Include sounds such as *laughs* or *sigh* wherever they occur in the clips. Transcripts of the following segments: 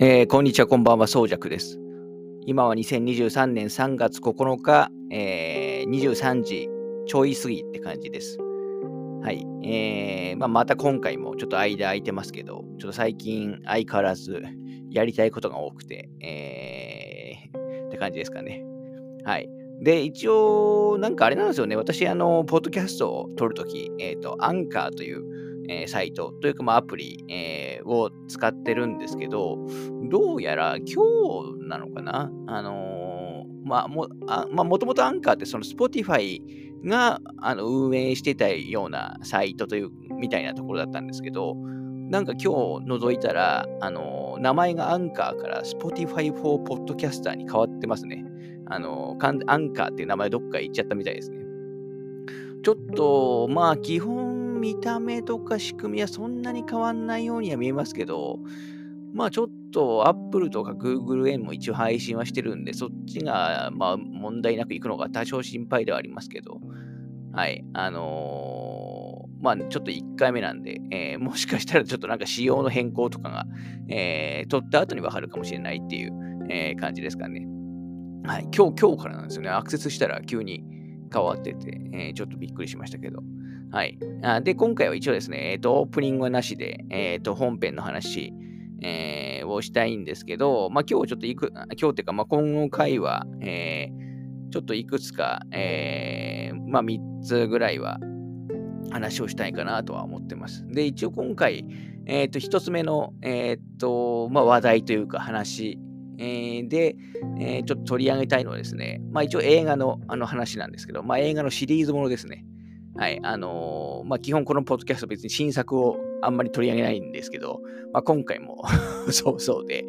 えーこんにちは、こんばんは、そうじゃくです。今は2023年3月9日、えー23時ちょい過ぎって感じです。はい。えーまあ、また今回もちょっと間空いてますけど、ちょっと最近相変わらずやりたいことが多くて、えーって感じですかね。はい。で、一応、なんかあれなんですよね。私、あの、ポッドキャストを撮るとき、えっ、と、アンカーという、えーサイトというか、まあ、アプリ、えーを使ってるんですけど、どうやら今日なのかな？あのーまあ、も、あまあ、もともとアンカーってその Spotify があの運営してたようなサイトという、みたいなところだったんですけど、なんか今日覗いたら、あのー名前がアンカーから Spotify for Podcaster に変わってますね。あのーアンカーっていう名前どっか行っちゃったみたいですね。ちょっと、まあ、基本見た目とか仕組みはそんなに変わんないようには見えますけど、まあちょっと Apple とか Google へも一応配信はしてるんで、そっちがまあ問題なくいくのが多少心配ではありますけど、はい、あのーまあちょっと1回目なんで、えーもしかしたらちょっとなんか仕様の変更とかが、えー取った後にわかるかもしれないっていう、えー感じですかね。はい、今日、今日からなんですよね。アクセスしたら急に変わってて、えーちょっとびっくりしましたけど。はい。あで、今回は一応ですね、えっ、と、オープニングはなしで、えっ、と、本編の話、えーをしたいんですけど、まあ、今日ちょっといく、今日っていうか、まあ、今後回は、えーちょっといくつか、えーまあ、3つぐらいは話をしたいかなとは思ってます。で、一応今回、えっ、と、1つ目の、えっ、と、まあ、話題というか話、えーで、えーちょっと取り上げたいのはですね、まあ一応映画のあの話なんですけど、まあ映画のシリーズものですね。はい。あのーまあ基本このポッドキャスト別に新作をあんまり取り上げないんですけど、まあ今回も *laughs* そうそうで、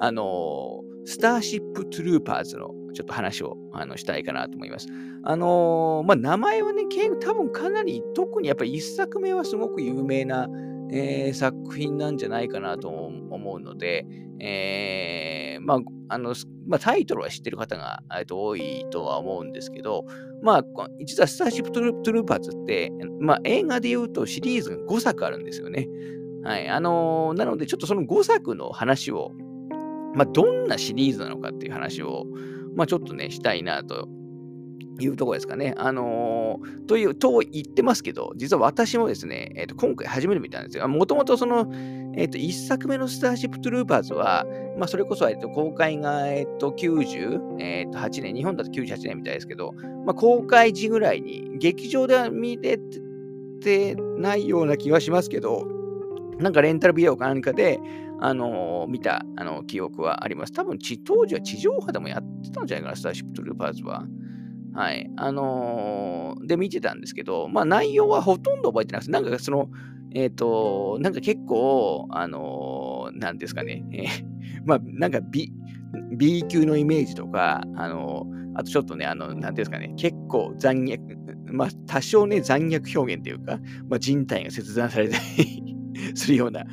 あのスターシップトゥルーパーズのちょっと話をあのしたいかなと思います。あのまあ名前はね、多分かなり、特にやっぱり一作目はすごく有名な、えー作品なんじゃないかなと思うので、えーまあ、あの、まあ、タイトルは知ってる方がえっと多いとは思うんですけど、まあ、実はスターシップトゥルトルーパーズって、まあ、映画で言うとシリーズが5作あるんですよね。はい。あのーなので、ちょっとその5作の話を、まあ、どんなシリーズなのかっていう話を、まあ、ちょっとね、したいなというとこですかね。あのーという、と言ってますけど、実は私もですね、えっと今回初めて見たんですよ。もともとその、えっと1作目のスターシップトゥルーパーズは、まあ、それこそ、えっと、公開が、えっと、98、年、日本だと98年みたいですけど、まあ、公開時ぐらいに、劇場では見れてないような気がしますけど、なんかレンタルビデオか何かで、あのー見たあの記憶はあります。多分、当時は地上波でもやってたんじゃないかな、スターシップトゥルーパーズは。はい。あのーで、見てたんですけど、まあ、内容はほとんど覚えてなくて、なんかその、えっ、と、なんか結構、あのーなんですかね、えー *laughs* まあ、なんか B, B 級のイメージとか、あのーあとちょっとね、あの、なんですかね、結構残虐、まあ、多少ね、残虐表現というか、まあ、人体が切断されたり *laughs* するような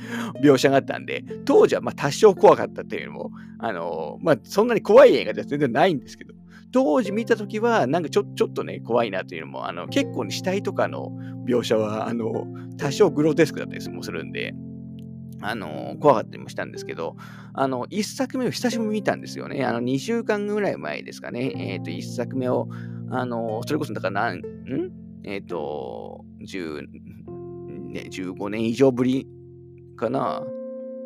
描写があったんで、当時はまあ多少怖かったっていうのも、あのーまあ、そんなに怖い映画では全然ないんですけど、当時見たときは、なんかちょちょっとね、怖いなというのも、あの結構、ね、死体とかの描写は、あの多少グロテスクだったりもするんで、あの怖かったりもしたんですけど、あの、1作目を久しぶりに見たんですよね。あの、2週間ぐらい前ですかね。えっ、と、1作目を、あの、それこそ、だからなん、えっ、と、10、ね、15年以上ぶりかな。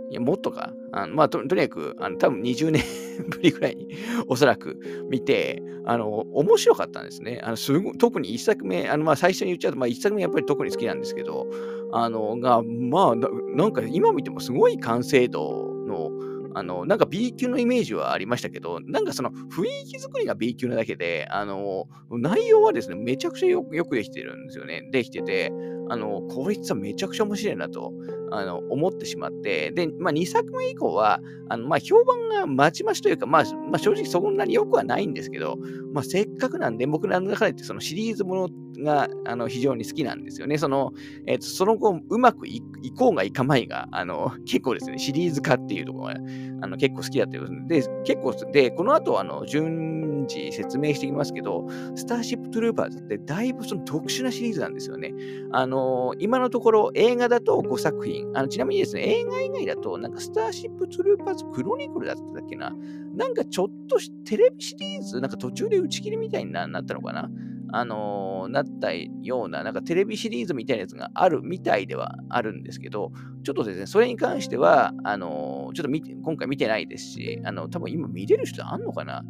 いや、もっとか。あのまあと、とにかく、あの多分20年 *laughs* ぶりぐらいに *laughs* おそらく見て、あの、面白かったんですね。あのすご特に1作目、あのまあ最初に言っちゃうと、まあ、1作目やっぱり特に好きなんですけど、あの、が、まあな、んか今見てもすごい完成度の、あの、なんか B 級のイメージはありましたけど、なんかその雰囲気作りが B 級なだけで、あの、内容はですね、めちゃくちゃよくできてるんですよね。できてて、あの、こいつはめちゃくちゃ面白いなと、あの、思ってしまって、で、まあ2作目以降は、あの、まあ評判がまちまちというか、まあ、まあ正直そんなに良くはないんですけど、まあせっかくなんで、僕らの中でそのシリーズものが、あの、非常に好きなんですよね。その、えっ、と、その後、うまくいいこうがいかまいが、あの、結構ですね、シリーズ化っていうところが、あの、結構好きだったようで、結構、で、この後、あの、順次説明していきますけど、スターシップトゥルーパーズってだいぶその特殊なシリーズなんですよね。あのー、今のところ映画だと5作品。あのちなみにですね、映画以外だと、なんかスターシップトゥルーパーズクロニクルだったっけな。なんかちょっとテレビシリーズ、なんか途中で打ち切りみたいになったのかな。あのー、なったような、なんかテレビシリーズみたいなやつがあるみたいではあるんですけど、ちょっとですね、それに関しては、あのー、ちょっと、今回見てないですし、あの、多分今見れる人あんのかな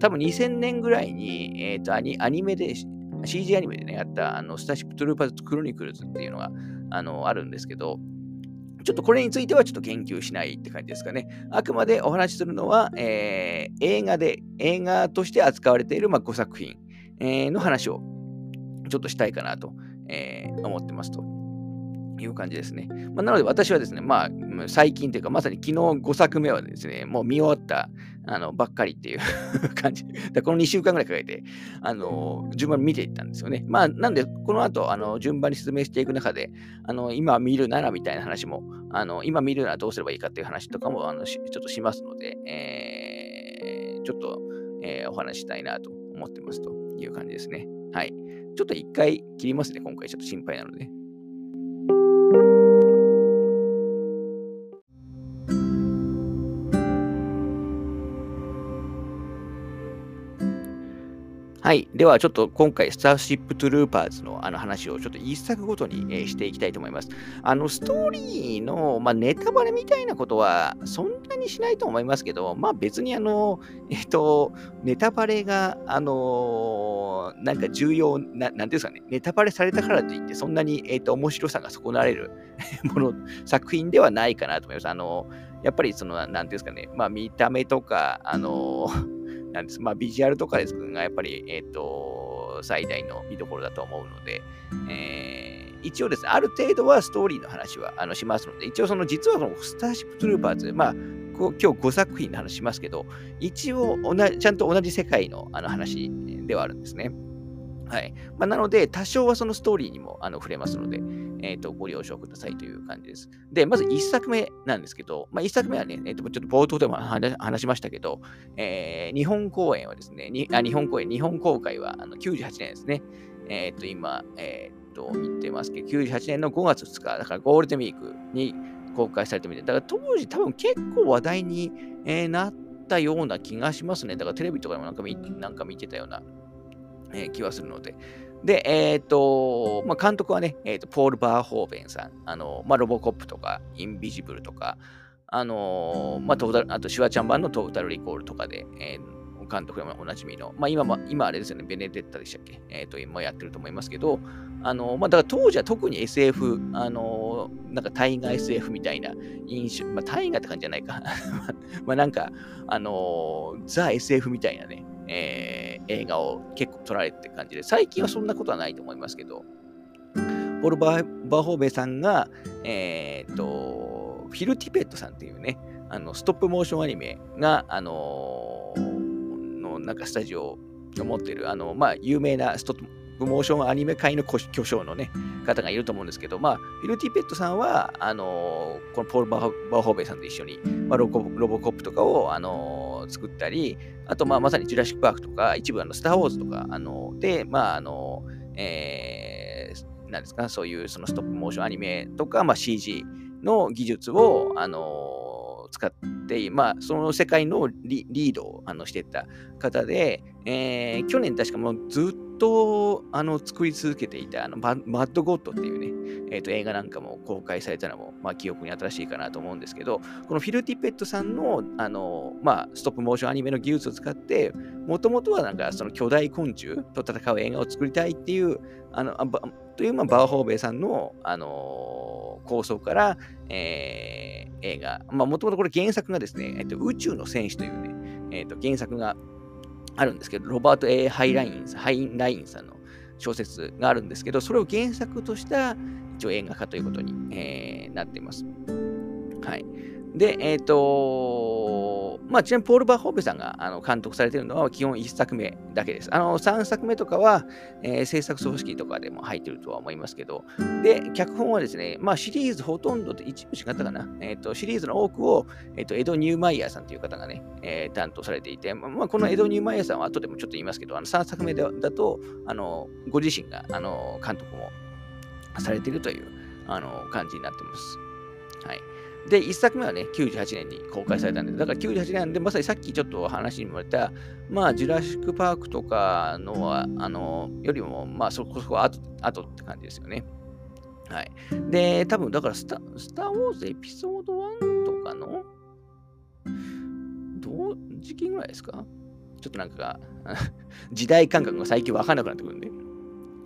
多分2000年ぐらいに、えっ、ー、とアニ、アニメで、CG アニメでね、やった、あの、スターシップトゥルーパーズクロニクルズっていうのが、あの、あるんですけど、ちょっとこれについてはちょっと言及しないって感じですかね。あくまでお話しするのは、えー、映画で、映画として扱われている、まあ、5作品、えー、の話をちょっとしたいかなと、えー、思ってますと。いう感じですね。まあ、なので私はですね、まあ、最近というか、まさに昨日5作目はですね、もう見終わったあのばっかりっていう *laughs* 感じ。でこの2週間ぐらいかけて、あの順番に見ていったんですよね。まあ、なんで、この後、あの順番に説明していく中で、あの今見るならみたいな話も、あの今見るならどうすればいいかっていう話とかもあのちょっとしますので、えー、ちょっと、えー、お話したいなと思ってますという感じですね。はい。ちょっと一回切りますね、今回ちょっと心配なので。はい。では、ちょっと今回、スターシップトゥルーパーズのあの話をちょっと一作ごとに、えー、していきたいと思います。あの、ストーリーの、まあ、ネタバレみたいなことは、そんなにしないと思いますけど、まあ、別にあの、えっ、と、ネタバレが、あのー、なんか重要な、なんていうんですかね、ネタバレされたからといって、そんなに、えっ、と、面白さが損なわれる *laughs* もの、作品ではないかなと思います。あの、やっぱり、その、なんていうんですかね、まあ、見た目とか、あのなんです。まあ、ビジュアルとかですが、やっぱり、えっ、ー、と、最大の見どころだと思うので、えー、一応ですね、ある程度はストーリーの話はあのしますので、一応その、実はそのスターシップトゥルーパーズ、まあ、今日5作品の話しますけど、一応、ちゃんと同じ世界のあの話ではあるんですね。はい。まあ、なので、多少はそのストーリーにもあの触れますので、えっ、ー、と、ご了承くださいという感じです。で、まず1作目なんですけど、まあ、1作目はね、えー、とちょっと冒頭でも話しましたけど、えー、日本公演はですね、にあ日本公演、日本公開はあの98年ですね。えっ、ー、と、今、えっ、と、見てますけど、98年の5月2日、だからゴールデンウィークに公開されてみて、だから当時多分結構話題に、え、なったような気がしますね。だからテレビとかでもなんか見なんか見てたようなえー、気はするので。で、えっ、ー、と、まあ、監督はね、えーと、ポール・バーホーベンさん、あのまあ、ロボコップとか、インビジブルとか、あのまあ、トータルあとシュワちゃん版のトータルリコールとかで、えー、監督でもおなじみの、まあ、今も、今あれですよね、ベネデッタでしたっけ？えっ、ー、と、今やってると思いますけど、あのまあ、だから当時は特に SF、あのなんか大河 SF みたいな印象、まあ、大河って感じじゃないか。*laughs* まあなんか、あのザ・ SF みたいなね、えー、映画を結構撮られてる感じで、最近はそんなことはないと思いますけど、ポルバー・バホーベさんが、えー、と、フィル・ティペットさんっていうね、あのストップモーションアニメが、あのー、のなんかスタジオを持ってる、あの、まあ、有名なストップモーションアニメ界の巨匠のね、方がいると思うんですけど、まあ、フィルティペットさんは、あのー、このポール・バーホーベイさんと一緒に、まあ、ロボロボコップとかを、あのー、作ったり、あと、まあ、まさにジュラシック・パークとか、一部あの、スター・ウォーズとか、あのー、で、まあ、あの、えー、なんですか、そういうそのストップモーションアニメとか、まあ、CG の技術を、あの使って、まあ、その世界のリードをあのしてた方で、えー、去年確かもうずっとあの作り続けていたあのマッドゴッドっていうね、えー、と映画なんかも公開されたのも、まあ、記憶に新しいかなと思うんですけど、このフィル・ティペットさんのあの、まあ、ストップモーションアニメの技術を使って、もともとはなんかその巨大昆虫と戦う映画を作りたいっていう、あのあという、まあ、バーホーベイさんの、あの構想から、えー、映画、もともとこれ原作がですね、えっと、宇宙の戦士というね、えっと、原作があるんですけど、ロバート・ A・ ハイラインハインラインさんの小説があるんですけど、それを原作とした一応映画化ということに、えー、なっています。はい。で、えっ、ー、とまあ、ちなみにポール・バーホーベさんがあの監督されているのは基本1作目だけです。あの3作目とかは、えー、制作組織とかでも入っているとは思いますけど、で、脚本はですね、まあ、シリーズほとんどで一部違ったかな、えーと、シリーズの多くを、えーと、エド・ニューマイヤーさんという方がね、えー、担当されていて、まあ、このエド・ニューマイヤーさんは後でもちょっと言いますけど、あの3作目だとあのご自身があの監督もされているというあの感じになってます。はい。で、1作目はね、98年に公開されたんで、だから98年で、まさにさっきちょっと話にもあった、まあ、ジュラシック・パークとかのは、あの、よりも、まあ、そこそこ後後って感じですよね。はい。で、多分だからスタ、スター・ウォーズエピソード1とかの、同時期ぐらいですか？ちょっとなんか、*laughs* 時代感覚が最近わかんなくなってくるんで。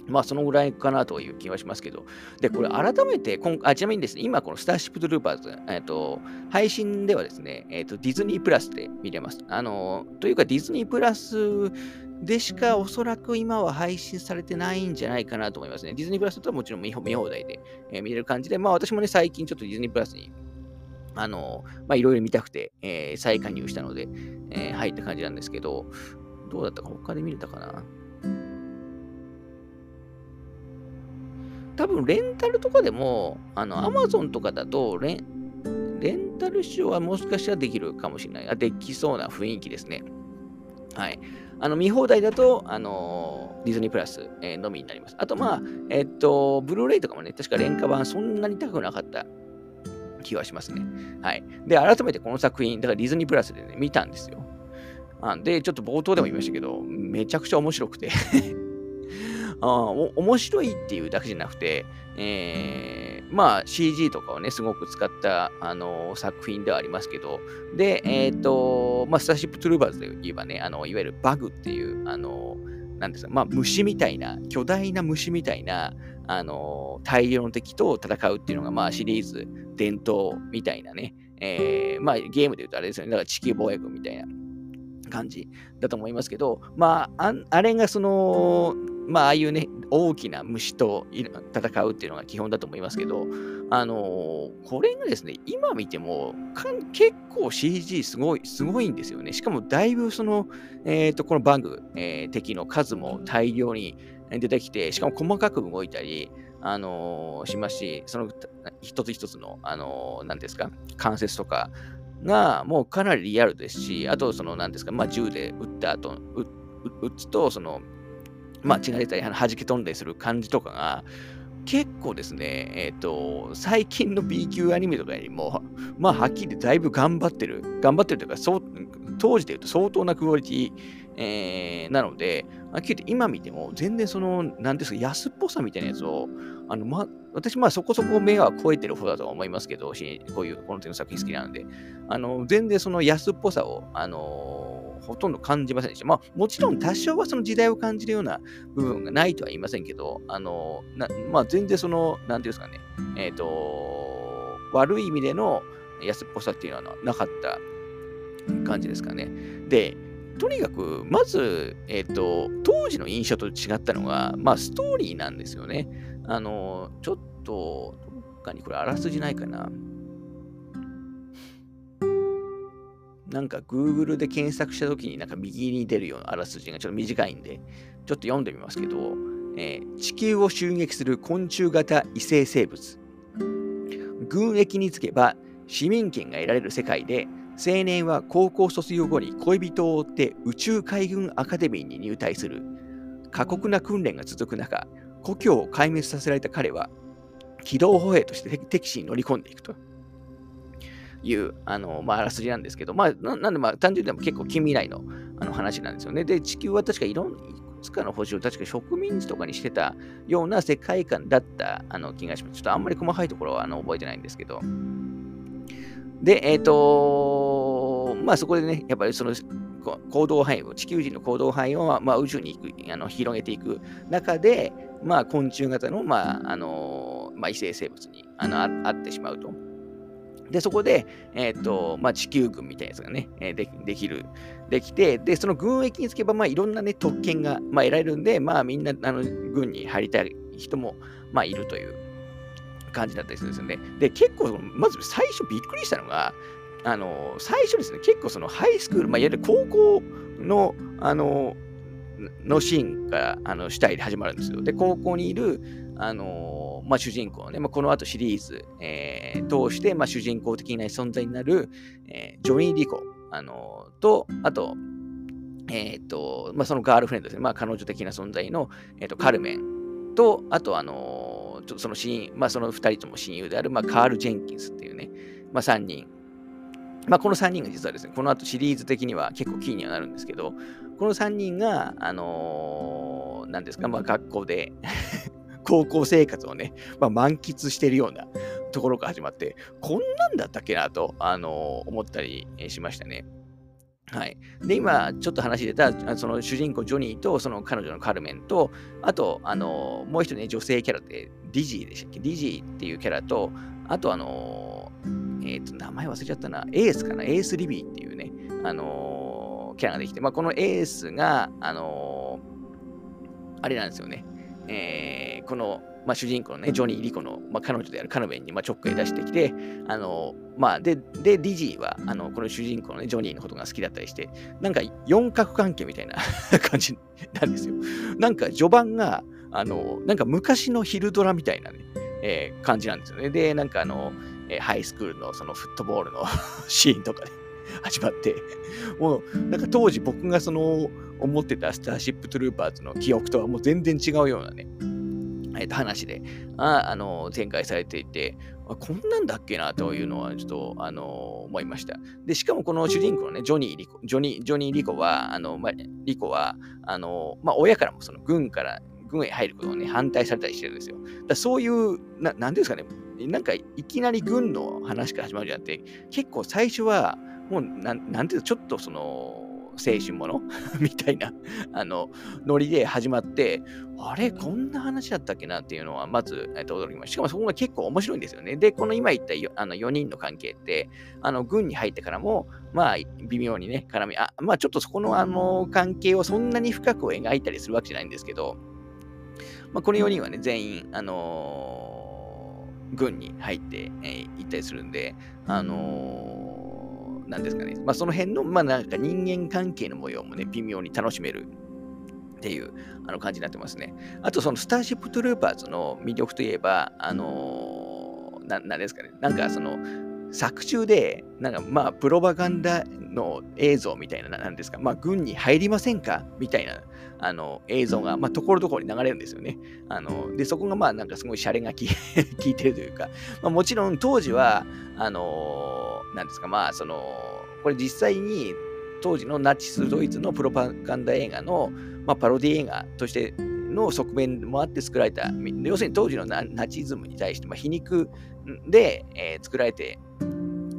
まあ、そのぐらいかなという気はしますけど。で、これ改めて今あ、ちなみにですね、今このスターシップトゥルーパーズ、えっ、ー、と、配信ではですね、えっ、ー、と、ディズニープラスで見れます。あの、というかディズニープラスでしかおそらく今は配信されてないんじゃないかなと思いますね。ディズニープラスとはもちろん見放題で、えー、見れる感じで、まあ私もね、最近ちょっとディズニープラスにあの、まあいろいろ見たくて、えー、再加入したので、えー、入った感じなんですけど、どうだったか他で見れたかな？多分レンタルとかでも、あの、アマゾンとかだとレン、レンタル使用はもしかしたらできるかもしれない。あ、できそうな雰囲気ですね。はい。あの、見放題だと、あのディズニープラス、えー、のみになります。あと、まあ、えっと、ブルーレイとかもね、確か廉価版そんなに高くなかった気はしますね。はい。で、改めてこの作品、だからディズニープラスでね、見たんですよ。あで、ちょっと冒頭でも言いましたけど、めちゃくちゃ面白くてあ面白いっていうだけじゃなくて、えー、まあ CG とかをね、すごく使った、あのー、作品ではありますけど、で、えっ、ー、と、まあ、スターシップトゥルーバーズで言えばね、あのいわゆるバグっていう、あのなんですか、まあ、虫みたいな、巨大な虫みたいな、あの大量の敵と戦うっていうのが、まあ、シリーズ伝統みたいなね、えー、まあ、ゲームで言うとあれですよね、だから地球防衛軍みたいな感じだと思いますけど、まあ、あれがその、まあ、ああいうね、大きな虫と戦うっていうのが基本だと思いますけど、あのー、これがですね、今見ても結構 CG すごい、すごいんですよね。しかもだいぶその、えっ、ー、と、このバング、えー、敵の数も大量に出てきて、しかも細かく動いたり、あのしますし、その一つ一つの、あのー、ですか、関節とかがもうかなりリアルですし、あと、その、なんですか、まあ、銃で撃った後、撃つと、その、まあ、血が出たり、弾け飛んだりする感じとかが、結構ですね、えっ、ー、と、最近の B 級アニメとかよりも、まあ、はっきりだいぶ頑張ってる。頑張ってるというか、そう当時で言うと相当なクオリティ、えー、なので、はっきり言って今見ても、全然その、なんですか、安っぽさみたいなやつを、あの、ま、私、まあそこそこ目は超えてる方だと思いますけど、こういう、この手の作品好きなので、あの、全然その安っぽさを、あのほとんど感じませんでした。まあ、もちろん多少はその時代を感じるような部分がないとは言いませんけど、あの、なまあ、全然その、なんていうんですかね、えっ、ー、と、悪い意味での安っぽさっていうのはなかった感じですかね。で、とにかく、まず、えっ、ー、と、当時の印象と違ったのが、まあ、ストーリーなんですよね。あの、ちょっと、どっかにこれあらすじないかな。なんか Google で検索したときになんか右に出るようなあらすじがちょっと短いんで、ちょっと読んでみますけど、えー、地球を襲撃する昆虫型異星生物。軍役につけば市民権が得られる世界で、青年は高校卒業後に恋人を追って宇宙海軍アカデミーに入隊する。過酷な訓練が続く中、故郷を壊滅させられた彼は、機動歩兵として敵地に乗り込んでいくと。いう、あの、まあ、あらすじなんですけど、まあ、なんで、まあ、単純にでも結構近未来のあの話なんですよね。で、地球は確かいろん、いくつかの星を確か植民地とかにしてたような世界観だったあの気がします。ちょっとあんまり細かいところはあの覚えてないんですけど。で、えっ、ー、とまあそこでね、やっぱりその行動範囲を、地球人の行動範囲を、まあ、宇宙に行くあの広げていく中で、まあ、昆虫型の、まああのまあ、異性生物にあのあってしまうと。で、そこで、えっ、と、まあ、地球軍みたいなやつがね、え、でできる、できて、で、その軍役につけば、まあ、いろんなね、特権が、まあ、得られるんで、まあ、みんな、あの、軍に入りたい人も、まあ、いるという感じだったりするんですよね。で、結構、まず最初びっくりしたのが、あの、最初ですね、結構そのハイスクール、まあ、いわゆる高校の、あの、のシーンが、あの、主体で始まるんですよ。で、高校にいる、あの、まあ、主人公ね、まあ、この後シリーズ、えー、通して、まあ、主人公的な存在になる、えー、ジョニー・リコ、あの、と、あと、えっ、ー、と、まあ、そのガールフレンドですね、まあ、彼女的な存在の、えーと、カルメン。と、あと、あの、ちょっとその親、まあ、その2人とも親友である、まあ、カール・ジェンキンスっていうね、まあ、3人。まあ、この3人が実はですね、この後シリーズ的には結構キーにはなるんですけど、この3人が、あのー、なんですか、まあ、学校で高校生活をね、まあ、満喫してるようなところから始まって、こんなんだったっけなと、あの、思ったりしましたね。はい。で、今、ちょっと話出た、その主人公ジョニーと、その彼女のカルメンと、あと、あの、もう一人ね、女性キャラで、ディジーでしたっけ？ディジーっていうキャラと、あと、あの、えっ、ー、と、名前忘れちゃったな、エースかな、エース・リビーっていうね、あの、キャラができて、まあ、このエースが、あの、あれなんですよね、えー、この、まあ、主人公のね、ジョニー・リコの、まあ、彼女であるカルメンに、まあ、ちょっかい出してきて、あの、まあ、で、で、ディジーは、あの、この主人公のね、ジョニーのことが好きだったりして、なんか四角関係みたいな *laughs* 感じなんですよ。なんか序盤が、あの、なんか昔のヒルドラみたいなね、えー、感じなんですよね。で、なんかあの、えー、ハイスクールのそのフットボールの *laughs* シーンとかで、ね、始まって、もう、なんか当時僕がその、思ってたスターシップトゥルーパーズの記憶とはもう全然違うようなね、えー、と話で、ああの展開されていて、こんなんだっけなというのはちょっと、あの思いました。で、しかもこの主人公のね、ジョニー・リコ、ジョニー・ジョニーリコは、あの、まあ、リコは、あの、まあ、親からもその軍から、軍へ入ることをね、反対されたりしてるんですよ。だそういう、ななんですかね、なんかいきなり軍の話から始まるじゃなくて、結構最初は、もうなん、なんていうの、ちょっとその、青春もの？*laughs* みたいな、あの、ノリで始まって、あれ、こんな話だったっけなっていうのは、まず、えっと、驚きました。しかもそこが結構面白いんですよね。で、この今言ったあの4人の関係って、あの、軍に入ってからも、まあ、微妙にね、絡み、あ、まあ、ちょっとそこの、あの、関係をそんなに深く描いたりするわけじゃないんですけど、まあ、この4人はね、全員、あのー、軍に入って、えー、行ったりするんで、あのーなんですかね、まあ、その辺の、まあ、なんか人間関係の模様もね、微妙に楽しめるっていうあの感じになってますね。あと、そのスターシップトゥルーパーズの魅力といえば、あのー、なんですかね、なんかその、作中で、なんかまあ、プロパガンダの映像みたいな、なんですか、まあ、軍に入りませんか？みたいなあの映像が、まあ、ところどころに流れるんですよね。あので、そこがまあ、なんかすごいシャレが *laughs* 効いてるというか、まあ、もちろん当時は、あのー、なんですか、まあ、その、これ実際に当時のナチス・ドイツのプロパガンダ映画の、まあ、パロディ映画としての側面もあって作られた、要するに当時のナチズムに対して、まあ、皮肉で、えー、作られて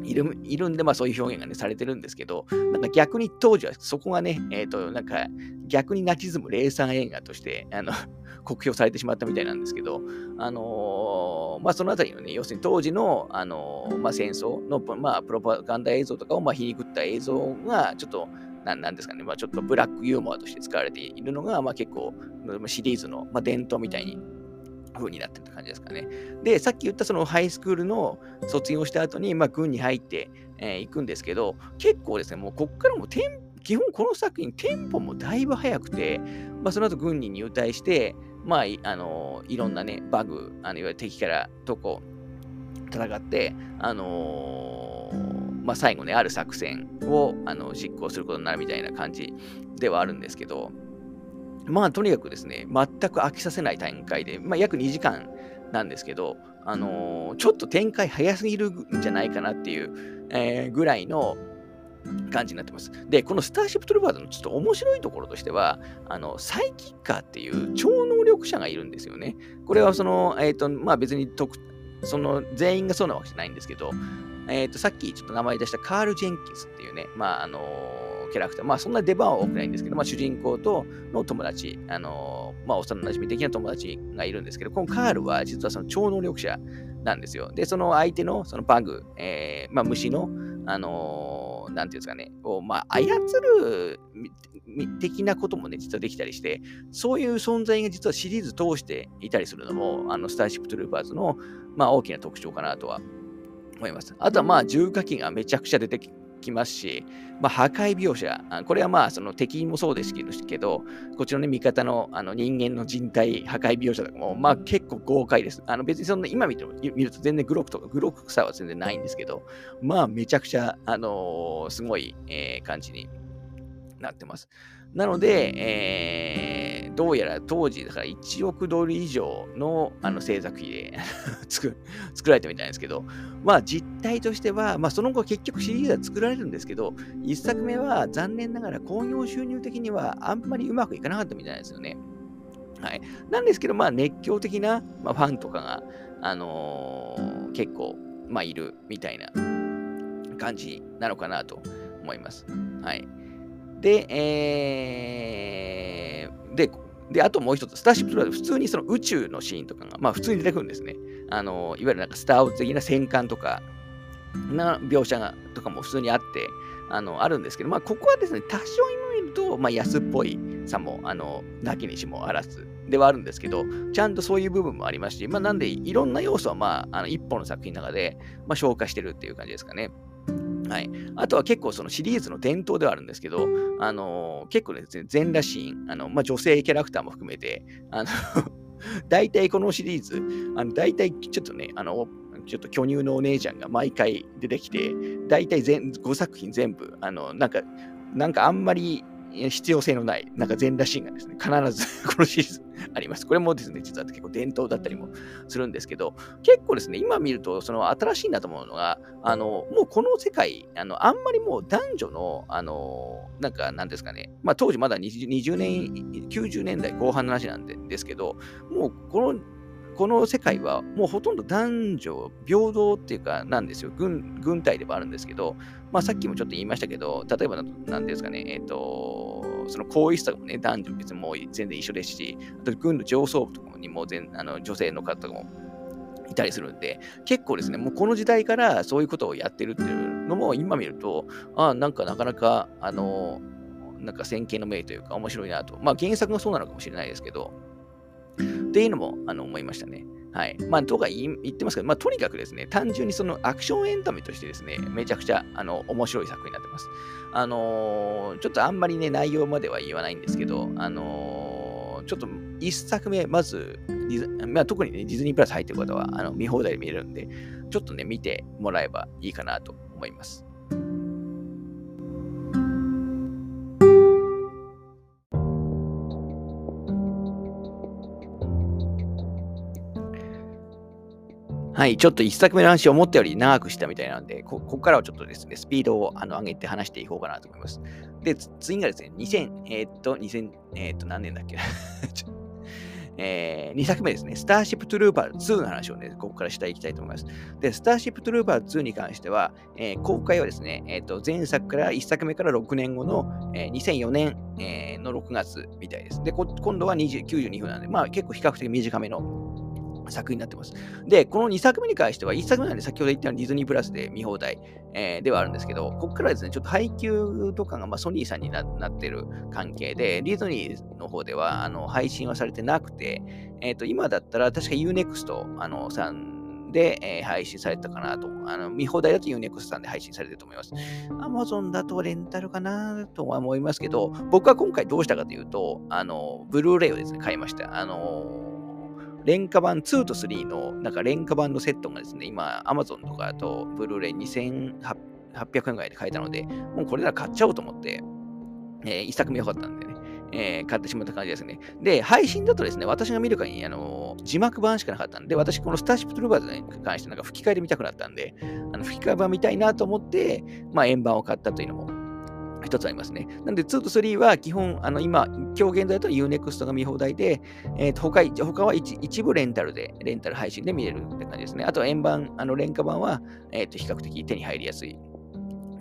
いるいるんで、まあそういう表現がね、されてるんですけど、なんか逆に当時はそこがね、えっ、ー、と、なんか逆にナチズム霊産映画として、あの、*laughs* 酷評されてしまったみたいなんですけど、あのー、まあそのあたりのね、要するに当時の、あのー、まあ戦争の、まあプロパガンダ映像とかを、まあ皮肉った映像が、ちょっと、なんですかね、まあちょっとブラックユーモアとして使われているのが、まあ結構、シリーズの、まあ、伝統みたいに風になってるって感じですかね。で、さっき言ったそのハイスクールの卒業した後に、まあ、軍に入ってい、えー、くんですけど、結構ですね、もうこっからもテン基本この作品、テンポもだいぶ速くて、まあ、その後軍に入隊して、まあ、あのいろんなね、バグ、あのいわゆる敵からとこ戦って、あのー、まあ、最後ね、ある作戦をあの実行することになるみたいな感じではあるんですけど、まあ、とにかくですね、全く飽きさせない展開で、まあ、約2時間なんですけど、あのー、ちょっと展開早すぎるんじゃないかなっていう、えー、ぐらいの感じになってます。で、このスターシップトルバードのちょっと面白いところとしては、あの、サイキッカーっていう超能力者がいるんですよね。これはその、えっ、ー、と、まあ別に特、その全員がそうなわけじゃないんですけど、えっ、ー、と、さっきちょっと名前出したカール・ジェンキスっていうね、まああのキャラクター、まあそんな出番は多くないんですけど、まあ主人公との友達、あのー、まあ幼馴染的な友達がいるんですけど、このカールは実はその超能力者なんですよ。で、その相手のそのバグ、えー、まあ虫の、あのの、なんていうんですかね、を、まあ、操る的なこともね、実はできたりして、そういう存在が実はシリーズ通していたりするのも、あの、スターシップトゥルーパーズの、まあ、大きな特徴かなとは思います。あとは、まあ、重火器がめちゃくちゃ出てきますし、まあ、破壊描写、これはまあその敵もそうですけど、こっちの、味方のあの人間の人体破壊描写とかも、まあ、結構豪快です。あの別にそんな今見ると見ると全然グロくとかグロくさは全然ないんですけど、まあめちゃくちゃ、あの、すごい、え、感じになってます。なので、えー、どうやら当時だから1億ドル以上のあの制作費で *laughs* 作作られたみたいなんですけど、まあ実態としては、まあその後結局シリーズは作られるんですけど、1作目は残念ながら興行収入的にはあんまりうまくいかなかったみたいなんですよね。はい。なんですけど、まあ熱狂的な、まあ、ファンとかが、あのー、結構、まあいるみたいな感じなのかなと思います。はい。で、えー、で、で、あともう一つ、スターシップトライ普通にその宇宙のシーンとかが、まあ普通に出てくるんですね。あの、いわゆるなんかスター・ウォーズ的な戦艦とか、な描写がとかも普通にあって、あの、あるんですけど、まあここはですね、多少今見ると、まあ安っぽいさも、あの、なきにしもあらずではあるんですけど、ちゃんとそういう部分もありますし、まあなんでいろんな要素はまあ、あの一本の作品の中で、まあ消化してるっていう感じですかね。はい。あとは結構そのシリーズの伝統ではあるんですけど、あのー、結構ですね、全裸シーン、あの、まあ、女性キャラクターも含めて、あの *laughs* 大体このシリーズ、あの大体ちょっとね、あの、ちょっと巨乳のお姉ちゃんが毎回出てきて、大体全5作品全部、あの、なんか、なんかあんまり必要性のない、なんか全裸シーンがですね、必ずこのシリーズあります。これもですね、実は結構伝統だったりもするんですけど、結構ですね、今見ると、その新しいなと思うのが、あの、もうこの世界、あの、あんまりもう男女の、あの、なんか、なんですかね、まあ当時まだ 20, 20年、90年代後半の話なんでですけど、もうこのこの世界はもうほとんど男女平等っていうかなんですよ。軍軍隊ではあるんですけど、まあ、さっきもちょっと言いましたけど、例えば何ですかね、えっ、ー、と、その更衣室とかもね、男女別にもう全然一緒ですし、あと軍の上層部とかにも全あの女性の方もいたりするんで、結構ですね、もうこの時代からそういうことをやってるっていうのも今見ると、ああ、なんかなかなか、あの、なんか先見の明というか面白いなと。まあ原作がそうなのかもしれないですけど、っていうのもあの思いましたね。はい。まあ、とか言ってますけど、まあ、とにかくですね、単純にそのアクションエンタメとしてですね、めちゃくちゃ、あの、面白い作品になってます。あのー、ちょっとあんまりね、内容までは言わないんですけど、あのー、ちょっと一作目、まず、まあ、特にね、ディズニープラス入ってる方は、あの、見放題で見れるんで、ちょっとね、見てもらえばいいかなと思います。はい、ちょっと1作目の話を思ったより長くしたみたいなので、ここからはちょっとですね、スピードをあの上げて話していこうかなと思います。で、次がですね、2000、えー、っと、2000、えー、っと、何年だっけ？*laughs* えー、2作目ですね、スターシップトゥルーパー2の話をね、ここからしていきたいと思います。で、スターシップトゥルーパー2に関しては、えー、公開はですね、えー、と前作から1作目から6年後の、えー、2004年、えー、の6月みたいです。で、今度は20 92分なんで、まあ結構比較的短めの作品になってます。で、この2作目に関しては、1作目なんで先ほど言ったようにディズニープラスで見放題、えー、ではあるんですけど、ここからですね、ちょっと配給とかが、まあ、ソニーさんになってる関係で、ディズニーの方ではあの配信はされてなくて、えっ、ー、と、今だったら確か UNEXT あのさんで、えー、配信されたかなと。あの見放題だと UNEXT さんで配信されてると思います。Amazon だとレンタルかなとは思いますけど、僕は今回どうしたかというと、あの、ブルーレイをですね、買いました。あの廉価版2と3の、なんか廉価版のセットがですね、今、Amazon とかだと、ブルーレイ2800円ぐらいで買えたので、もうこれなら買っちゃおうと思って、えー、1作目良かったんでね、えー、買ってしまった感じですね。で、配信だとですね、私が見る限り、あのー、字幕版しかなかったんで、私、このスターシップトルーバーズに関してなんか吹き替えで見たくなったんで、あの吹き替え版見たいなと思って、まあ、円盤を買ったというのも一つありますね。なんで、2と3は基本、あの今、今日現在だと Unext が見放題で、えー、と他他は一一部レンタルで、レンタル配信で見れるって感じですね。あと円盤、あの廉価版は、えー、と比較的手に入りやすい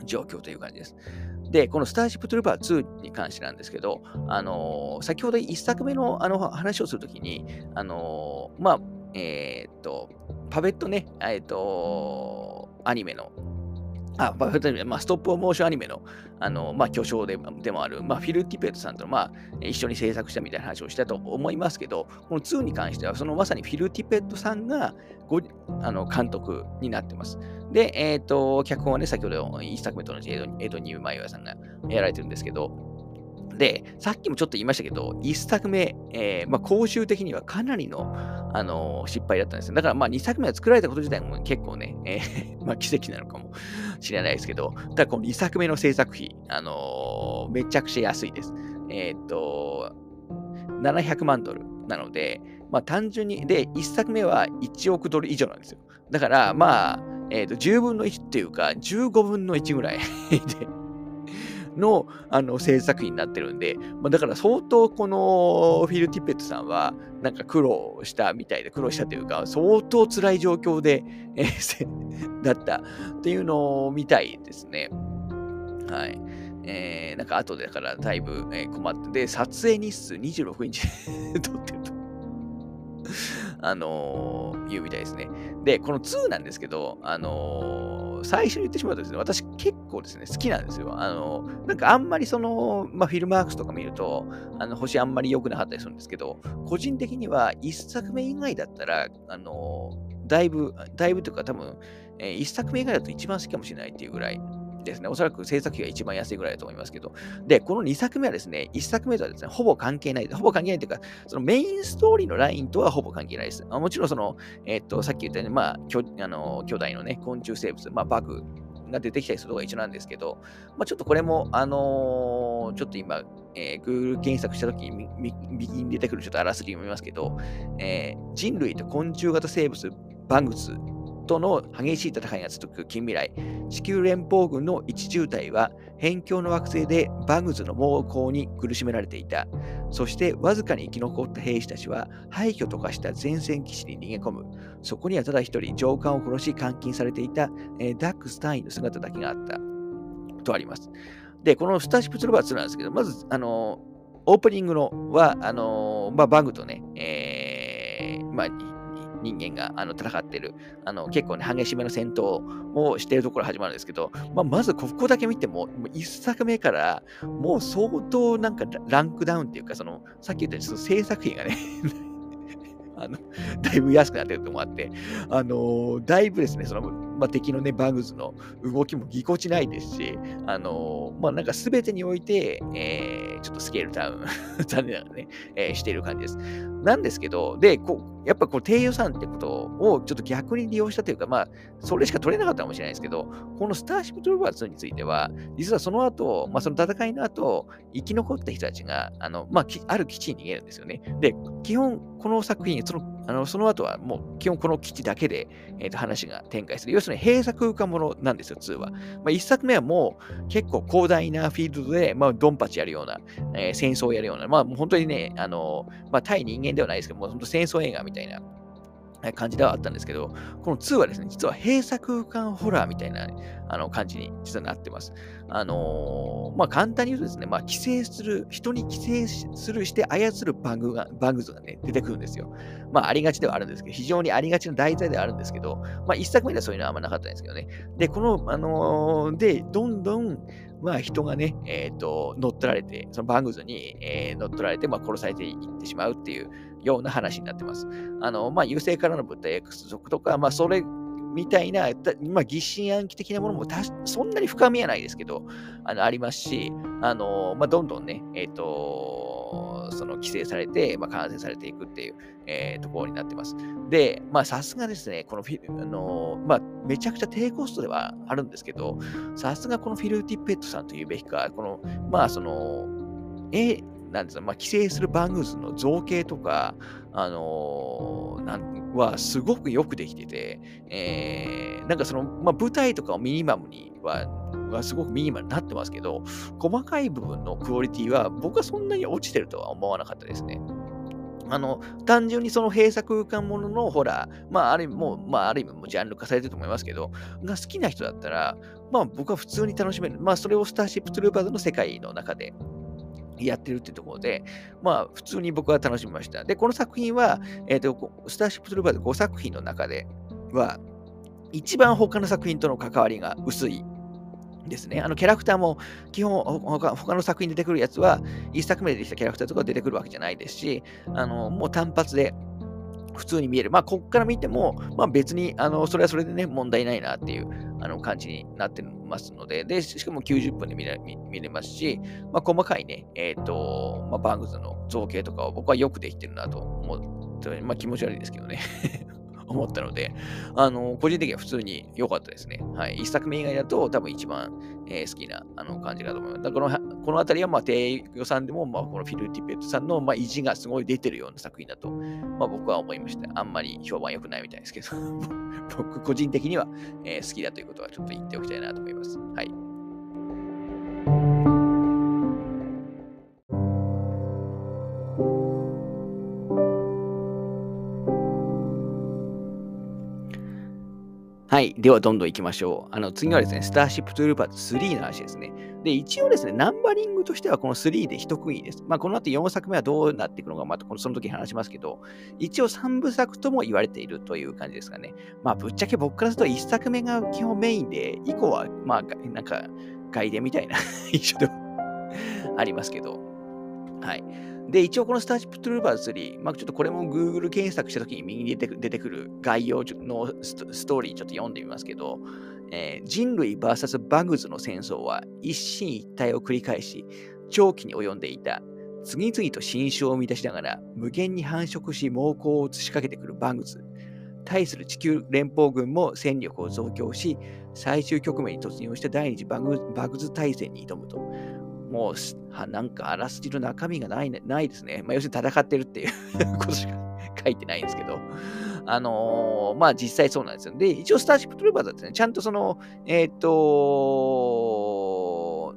状況という感じです。で、このスターシップトゥルーバー2に関してなんですけど、あのー、先ほど1作目のあの話をするときに、あのー、まあ、えっ、と、パペットね、えっ、と、アニメのあ、まあ、まあ、ストップオモーションアニメの、あの、まあ、巨匠ででもある、まあ、フィル・ティペットさんと、まあ、一緒に制作したみたいな話をしたと思いますけど、この2に関しては、そのまさにフィル・ティペットさんがごあの監督になってます。で、えっ、ー、と、脚本はね、先ほど1作目と同じエドエド・ニーマイワさんがやられてるんですけど、で、さっきもちょっと言いましたけど、1作目、えー、まあ、公衆的にはかなりの、あのー、失敗だったんですよ。だから、まあ、2作目は作られたこと自体も結構ね、えー、*laughs* まあ、奇跡なのかもしれないですけど、ただ、この2作目の制作費、あのめちゃくちゃ安いです。えっと、700万ドルなので、まあ、単純に、で、1作目は1億ドル以上なんですよ。だから、まあ、えっ、と、10分の1っていうか、15分の1ぐらいでのあの制作費になってるんで、まあ、だから相当このフィル・ティペットさんはなんか苦労したみたいで、苦労したというか、相当辛い状況で、え、*laughs* だったっていうのを見たいですね。はい。えー、なんか後でだからだいぶ、え困って、で、撮影日数26日 *laughs* 撮ってると。あのー、言うみたいですね。で、この2なんですけど、あのー、最初に言ってしまうとですね、私結構ですね、好きなんですよ。あの、なんかあんまりその、まあ、フィルマークスとか見ると、あの星あんまり良くなかったりするんですけど、個人的には1作目以外だったら、あのだいぶ、だいぶというか多分、えー、1作目以外だと一番好きかもしれないっていうぐらい、ですね。おそらく制作費が一番安いぐらいだと思いますけど。で、この2作目はですね、1作目とはですね、ほぼ関係ない。ほぼ関係ないというか、そのメインストーリーのラインとはほぼ関係ないです。もちろんその、えー、っと、さっき言ったように、まあ、きょあの巨大のね、昆虫生物、まあ、バグが出てきたりするのが一緒なんですけど、まあ、ちょっとこれも、あのー、ちょっと今、えー、Google 検索したときに右に出てくるちょっとあらすじ読みますけど、えー、人類と昆虫型生物、バグズとの激しい戦いが続く近未来、地球連邦軍の一重隊は辺境の惑星でバグズの猛攻に苦しめられていた。そしてわずかに生き残った兵士たちは廃墟と化した前線基地に逃げ込む。そこにはただ一人上官を殺し監禁されていた、えー、ダック・スタインの姿だけがあった。とあります。で、このスターシップツルバー2なんですけど、まず、あのオープニングのは、あのまあ、バグとね、えー、まあ、人間があの戦ってる、あの結構ね、激しめの戦闘をしているところ始まるんですけど、まあ、まずここだけ見ても、1作目からもう相当なんかランクダウンっていうか、そのさっき言ったように制作費がね *laughs* あの、だいぶ安くなってるともあって、あのー、だいぶですね、その、まあ、敵のね、バグズの動きもぎこちないですし、あのー、まあ、なんか全てにおいて、えー、ちょっとスケールダウン *laughs* 残念ながらね、えー、している感じです。なんですけど、で、こ、やっぱこう低予算ってことをちょっと逆に利用したというか、まあ、それしか取れなかったかもしれないですけど、このスターシップトルバー2については、実はその後、まあ、その戦いの後、生き残った人たちが、あの、まあ、ある基地に逃げるんですよね。で、基本、この作品、そのあのその後はもう基本この基地だけで、えー、と話が展開する。要するに閉鎖空間ものなんですよ、2は。まあ、1作目はもう結構広大なフィールドで、まあ、ドンパチやるような、えー、戦争をやるような、まあ、本当にね、あのまあ、対人間ではないですけども、本当戦争映画みたいなたいな感じではあったんですけど、この2はですね、実は閉鎖空間ホラーみたいな、あの感じに実はなってます。あのー、まあ、簡単に言うとですね、まあ、寄生する、人に寄生するして操るバグが、バグズがね、出てくるんですよ。まあ、ありがちではあるんですけど、非常にありがちな題材ではあるんですけど、まあ、一作目ではそういうのはあんまなかったんですけどね。で、この、あのー、で、どんどん、まあ、人がね、えっ、ー、と、乗っ取られて、そのバングズに、えー、乗っ取られて、まあ、殺されていってしまうっていうような話になってます。あの、まあ、優勢からの物体 X 族とか、まあ、それみたいな、まあ、疑心暗鬼的なものもそんなに深みはないですけど、あのありますし、あのまあ、どんどんね、えっ、ー、と、その規制されて、まあ、感染されていくっていう、えー、ところになってます。で、まあ、さすがですね、このフィル、あのまあ、めちゃくちゃ低コストではあるんですけど、さすがこのフィル・ティッペットさんというべきか、この、まあ、その、え、なんですか、まあ、規制するバングズの造形とか、あのー、なんはすごくよくできてて、えー、なんかその、まあ、舞台とかをミニマムには、はすごくミニマムになってますけど、細かい部分のクオリティは僕はそんなに落ちてるとは思わなかったですね。あの、単純にその閉鎖空間もののホラー、まあ、ある意味、もう、まあ、ある意味もジャンル化されてると思いますけど、が好きな人だったら、まあ、僕は普通に楽しめる。まあ、それをスターシップトゥルーバーズの世界の中で、やってるっていうところで、まあ、普通に僕は楽しみました。で、この作品は、えっ、ー、と、スターシップトゥルーバーで5作品の中では、一番他の作品との関わりが薄いですね。あのキャラクターも基本他他の作品に出てくるやつは1作目でできたキャラクターとか出てくるわけじゃないですし、あのもう単発で普通に見える。まあ、こっから見ても、まあ、別に、あの、それはそれでね、問題ないなっていう、あの、感じになってますので、で、しかも90分で見れ見れますし、まあ、細かいね、えっ、ー、と、まあ、バングズの造形とかを僕はよくできてるなと思って、まあ、気持ち悪いですけどね思ったので、あの、個人的には普通に良かったですね。はい。一作目以外だと多分一番、えー、好きなあの感じかと思います。だからこの、この辺りは、まあ、低予算でも、まあ、このフィル・ティペットさんの、まあ、意地がすごい出てるような作品だと、まあ、僕は思いました。あんまり評判良くないみたいですけど、*laughs* 僕個人的には、えー、好きだということはちょっと言っておきたいなと思います。はい。はい。では、どんどん行きましょう。あの、次はですね、スターシップトゥルーパーズ3の話ですね。で、一応ですね、ナンバリングとしてはこの3で一区切りです。まあ、この後4作目はどうなっていくのか、またその時話しますけど、一応3部作とも言われているという感じですかね。まあ、ぶっちゃけ僕からすると1作目が基本メインで、以降は、まあ、なんか、外伝みたいな *laughs* 一緒でもありますけど、はい。で、一応このスターシップトゥルーバーズ3、まあ、ちょっとこれも Google 検索したときに右に出てくる概要のストーリーちょっと読んでみますけど、えー、人類 VS バグズの戦争は一進一退を繰り返し、長期に及んでいた。次々と新種を生み出しながら無限に繁殖し猛攻を移しかけてくるバグズ。対する地球連邦軍も戦力を増強し、最終局面に突入した第二次バグズ大戦に挑むと。もう、なんかあらすじの中身がない,、ね、ないですね。まあ、要するに戦ってるっていうことしか書いてないんですけど。あのー、まあ実際そうなんですよ。で、一応スターシップトルーバーズはですね、ちゃんとその、えっ、ー、と、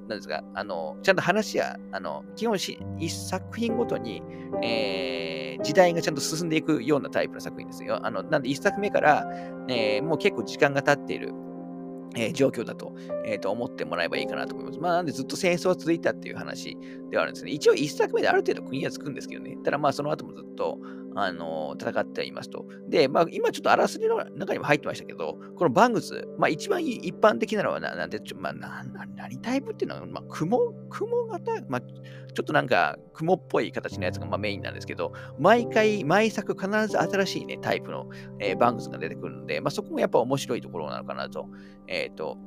なんですか、あの、ちゃんと話や、あの、基本し、一作品ごとに、えー、時代がちゃんと進んでいくようなタイプの作品ですよ。あの、なんで一作目から、えー、もう結構時間が経っている。えー、状況だと,、えー、と思ってもらえばいいかなと思います。まあ、なんでずっと戦争は続いたっていう話ではあるんですね。一応一作目である程度国はつくんですけどね。ただまあその後もずっと、あのー、戦っていますと。で、まあ今ちょっとあらすじの中にも入ってましたけど、このバングス、まあ一番一般的なのはな、なんで、まあな、な、何タイプっていうのは、まあ雲、雲型、まあちょっとなんか雲っぽい形のやつがまあメインなんですけど、毎回、毎作必ず新しいね、タイプの、えー、バングスが出てくるので、まあそこもやっぱ面白いところなのかなと、えっ、ー、と、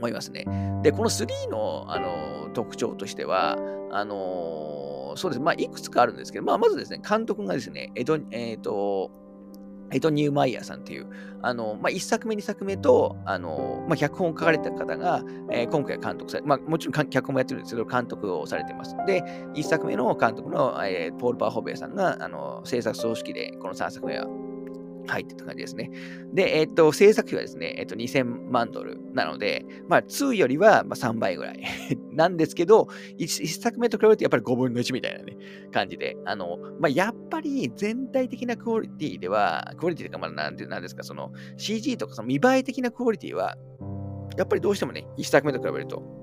思いますね。で、この3の、あの特徴としては、あのそうです。まあ、いくつかあるんですけど、まあ、まずですね、監督がですね、えっと、えっ、ー、と、エド・ニューマイヤーさんっていう、あの、まあ、1作目、2作目と、あの、まあ、脚本を書かれた方が、えー、今回監督され、まあ、もちろん脚本もやってるんですけど、監督をされてます。で、1作目の監督の、えー、ポール・パーホベイさんが、あの、制作総指揮で、この3作目は入ってた感じですね。で、えっ、と、制作費はですね、えっ、と、2000万ドルなので、まあ、2よりはま3倍ぐらい *laughs* なんですけど1、1作目と比べるとやっぱり5分の1みたいなね、感じで、あの、まあ、やっぱり全体的なクオリティでは、クオリティというか、まあ、なんて、なんですか、その CG とかその見栄え的なクオリティは、やっぱりどうしてもね、1作目と比べると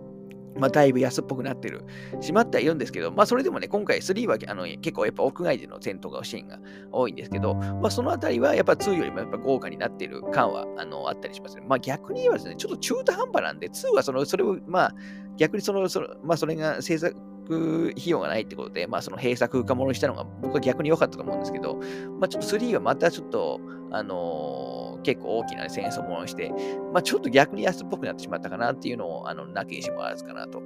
まあ、だいぶ安っぽくなってる、しまってはいるんですけど、まあ、それでもね、今回3はあの結構やっぱ屋外での戦闘がシーンが多いんですけど、まあ、そのあたりはやっぱ2よりもやっぱ豪華になってる感はあのあったりしますね。まあ、逆に言えばですね、ちょっと中途半端なんで、2はその、それを、まあ、逆にその、そのまあ、それが制作、費用がないってことで、まあ、その閉鎖空間ものにしたのが僕は逆に良かったと思うんですけど、まあ、ちょっと3はまたちょっと、あのー結構大きな戦争もして、まあ、ちょっと逆に安っぽくなってしまったかなっていうのを、あの、なきにしもあらずかなと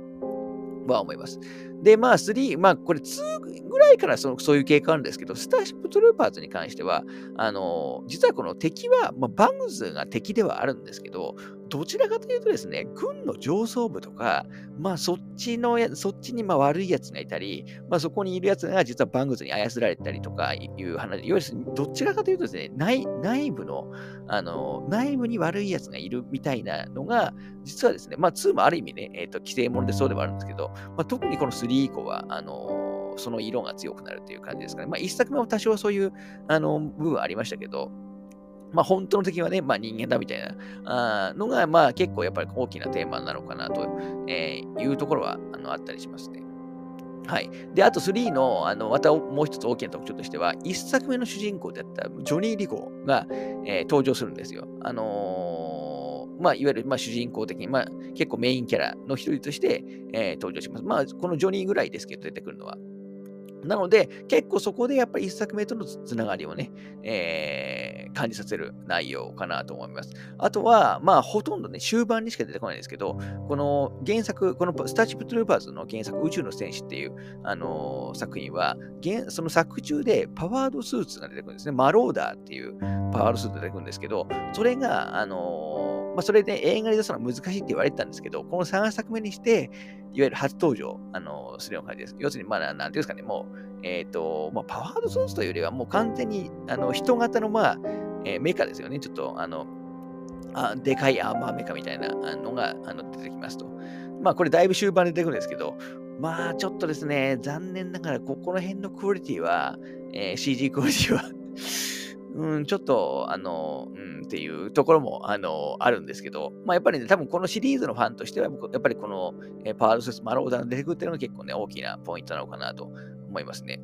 は思います。で、まあ、3、まあ、これ2ぐらいからそのそういう経過あるんですけど、スターシップトルーパーズに関しては、あの、実はこの敵は、まあ、バムズが敵ではあるんですけど、どちらかというとですね、軍の上層部とか、まあそっちの、そっちにま悪い奴がいたり、まあそこにいる奴が実はバングズに操られたりとかいう話、いわゆるどちらかというとですね、内内部の、あの、内部に悪い奴がいるみたいなのが、実はですね、まあ2もある意味ね、えっ、ー、と、規制者でそうではあるんですけど、まあ特にこの3以降は、あの、その色が強くなるという感じですかね。まあ1作目も多少そういう、あの、部分はありましたけど、まあ、本当の敵はね、まあ、人間だみたいなのが、まあ、結構やっぱり大きなテーマなのかなというところはあのあったりしますね。はい。で、あと3の、あの、またもう一つ大きな特徴としては、1作目の主人公であったジョニー・リゴが、えー、登場するんですよ。あのーまあ、いわゆる、まあ、主人公的に、まあ、結構メインキャラの一人として、えー、登場します。まあ、このジョニーぐらいですけど、出てくるのは。なので、結構そこでやっぱり一作目とのつながりをね、えー、感じさせる内容かなと思います。あとは、まあ、ほとんどね、終盤にしか出てこないんですけど、この原作、このスターシップ・トゥルーパーズの原作、宇宙の戦士っていう、あのー、作品は、その作中でパワードスーツが出てくるんですね。マローダーっていうパワードスーツが出てくるんですけど、それが、あのーまあ、それで映画に出すのは難しいって言われてたんですけど、この3作目にして、いわゆる初登場、あのするような感じです。要するに、まあ、なんていうんですかね、もう、えっ、ー、と、まあ、パワードソースというよりは、もう完全に、あの、人型の、まあ、えー、メカですよね。ちょっと、あの、あでかいアーマーメカみたいなのがあの出てきますと。まあ、これだいぶ終盤で出てくるんですけど、まあ、ちょっとですね、残念ながら、ここの辺のクオリティは、えー、CG クオリティはうん、ちょっと、あの、うん、っていうところも、あの、あるんですけど、まあ、やっぱりね、多分このシリーズのファンとしては、やっぱりこの、えパワードセスマローダーの出てくるっていうのが結構ね、大きなポイントなのかなと思いますね。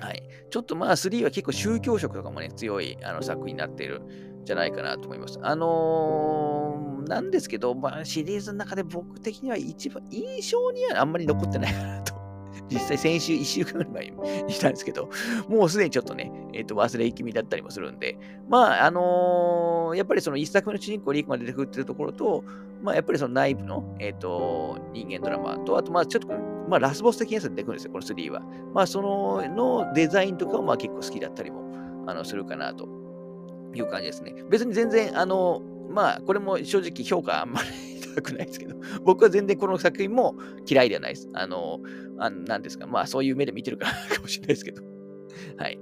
はい。ちょっとまあ、3は結構宗教色とかもね、強いあの作品になっているんじゃないかなと思います。あのー、なんですけど、まあ、シリーズの中で僕的には一番印象にはあんまり残ってないかなと実際先週1週間ぐらい前にしたんですけど、*laughs* もうすでにちょっとね、えっ、ー、と、忘れ気味だったりもするんで、まあ、あのー、やっぱりその一作目の主人公リークが出てくるっていうところと、まあ、やっぱりその内部の、えっ、ー、と、人間ドラマと、あと、まあ、ちょっと、まあ、ラスボス的なやつが出てくるんですよ、この3は。まあ、その、のデザインとかも、まあ、結構好きだったりも、あの、するかなという感じですね。別に全然、あの、まあ、これも正直評価あんまり高くないですけど、*laughs* 僕は全然この作品も嫌いではないです。あの、あなんですか、まあそういう目で見てるからかもしれないですけど。*laughs* はい。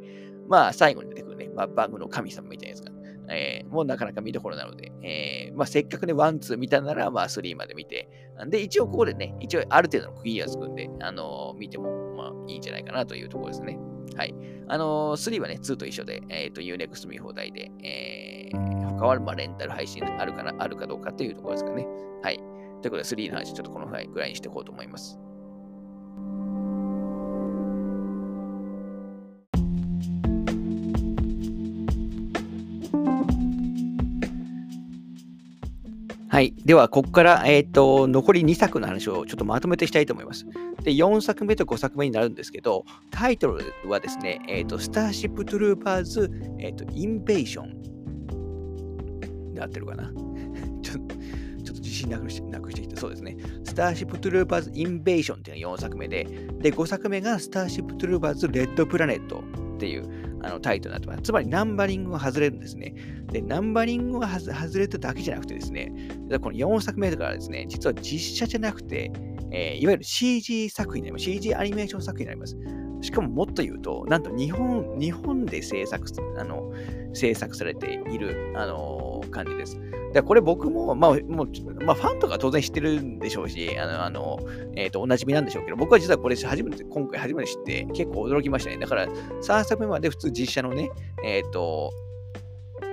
まあ最後に出てくるね、まあ、バグの神様みたいなやつが、えー、もうなかなか見どころなので、えー、まあせっかくね、 one、two 見たなら、まあ3まで見て、で、一応ここでね、一応ある程度の区切りはつくんで、あのー、見ても、まあいいんじゃないかなというところですね。はい。あのー、3はね、2と一緒で、えっ、ー、と、 U-NEXT 見放題で、えー、他はまあレンタル配信あるかな、あるかどうかっていうところですかね。はい。ということで、3の話、ちょっとこのぐらいにしていこうと思います。はい。では、ここから、えっ、ー、と、残り2作の話をちょっとまとめてしたいと思います。で、4作目と5作目になるんですけど、タイトルはですね、えっ、ー、と、スターシップトゥルーパーズ、えっ、ー、と、インベーションで合ってるかな？*laughs* ちょちょっと自信なくしなくしてきて、そうですね。スターシップトゥルーパーズインベイジョンっていうのが4作目で、で、5作目がスターシップトゥルーパーズレッドプラネットっていうあのタイトルになってます。つまりナンバリングが外れるんですね。で、ナンバリングが外れただけじゃなくてですね、この4作目からですね、実は実写じゃなくて、えー、いわゆる CG 作品になります。CG アニメーション作品になります。しかももっと言うと、なんと日本、日本で制作、あの、制作されている、あの、感じです。でこれ僕も、まあ、もう、まあ、ファンとか当然知ってるんでしょうし、あの、あのえっ、ー、と、おなじみなんでしょうけど、僕は実はこれ初めて、今回初めて知って、結構驚きましたね。だから、3作目まで普通実写のね、えっ、ー、と、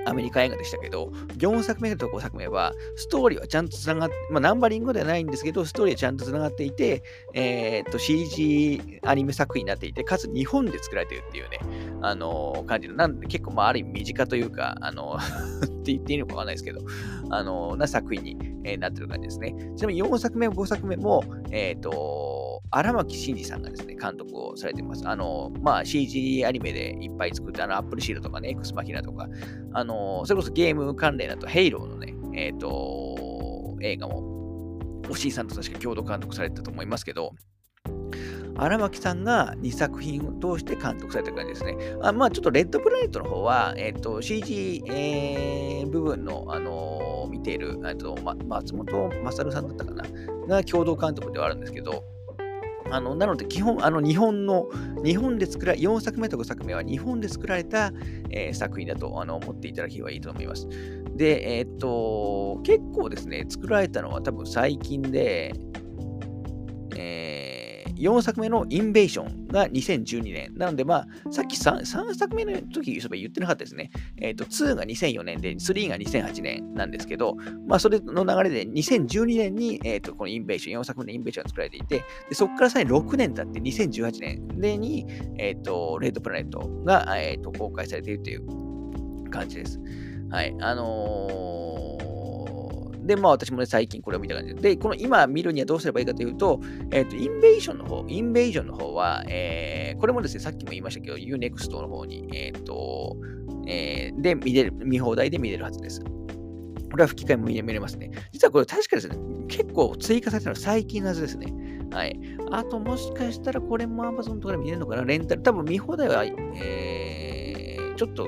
アメリカ映画でしたけど、4作目と5作目は、ストーリーはちゃんとつながって、まあ、ナンバリングではないんですけど、ストーリーはちゃんとつながっていて、えー、っと、CG アニメ作品になっていて、かつ日本で作られてるっていうね、あのー、感じの、なんで結構、まあ、ある意味身近というか、あのー、って言っていいのかわかんないですけど、あのな作品に、えなってる感じですね。ちなみに4作目、5作目も、えっと、荒牧真二さんがですね、監督をされています。あの、まあ、CG アニメでいっぱい作ったあの、アップルシールドとかね、エクスマキナとか、あの、それこそゲーム関連だと、ヘイローのね、えっ、ー、と、映画も、押井さんと確か共同監督されてたと思いますけど、荒牧さんが2作品を通して監督された感じですね。あまあ、ちょっとレッドプラネットの方は、え、ー、と、CG、えー、部分の、あのー、見ている、えと、ま、松本勝さんだったかな、が共同監督ではあるんですけど、あのなので、基本、あの日本の、日本で作られ、4作目と5作目は日本で作られた、えー、作品だとあの思っていただければいいと思います。で、えー、と、結構ですね、作られたのは多分最近で、4作目のインベーションが2012年。なので、まあ、さっき 3, 3作目の時言ってなかったですね。えっ、ー、と、2が2004年で、3が2008年なんですけど、まあ、それの流れで2012年に、えっ、ー、と、このインベーション、4作目のインベーションが作られていて、でそこからさらに6年経って2018年でに、えっ、ー、と、レッドプラネットが、えっ、と、公開されているという感じです。はい。あのーで、まあ私もね、最近これを見た感じで。で、この今見るにはどうすればいいかというと、えっ、ー、と、インベーションの方、インベージョンの方は、えー、これもですね、さっきも言いましたけど、Unext の方に、えっ、ー、と、えー、で見れる、見放題で見れるはずです。これは吹き替えも見れますね。実はこれ確かですね、結構追加されたのは最近のはずですね。はい。あともしかしたらこれも Amazon とかで見れるのかなレンタル。多分見放題は、えー、ちょっと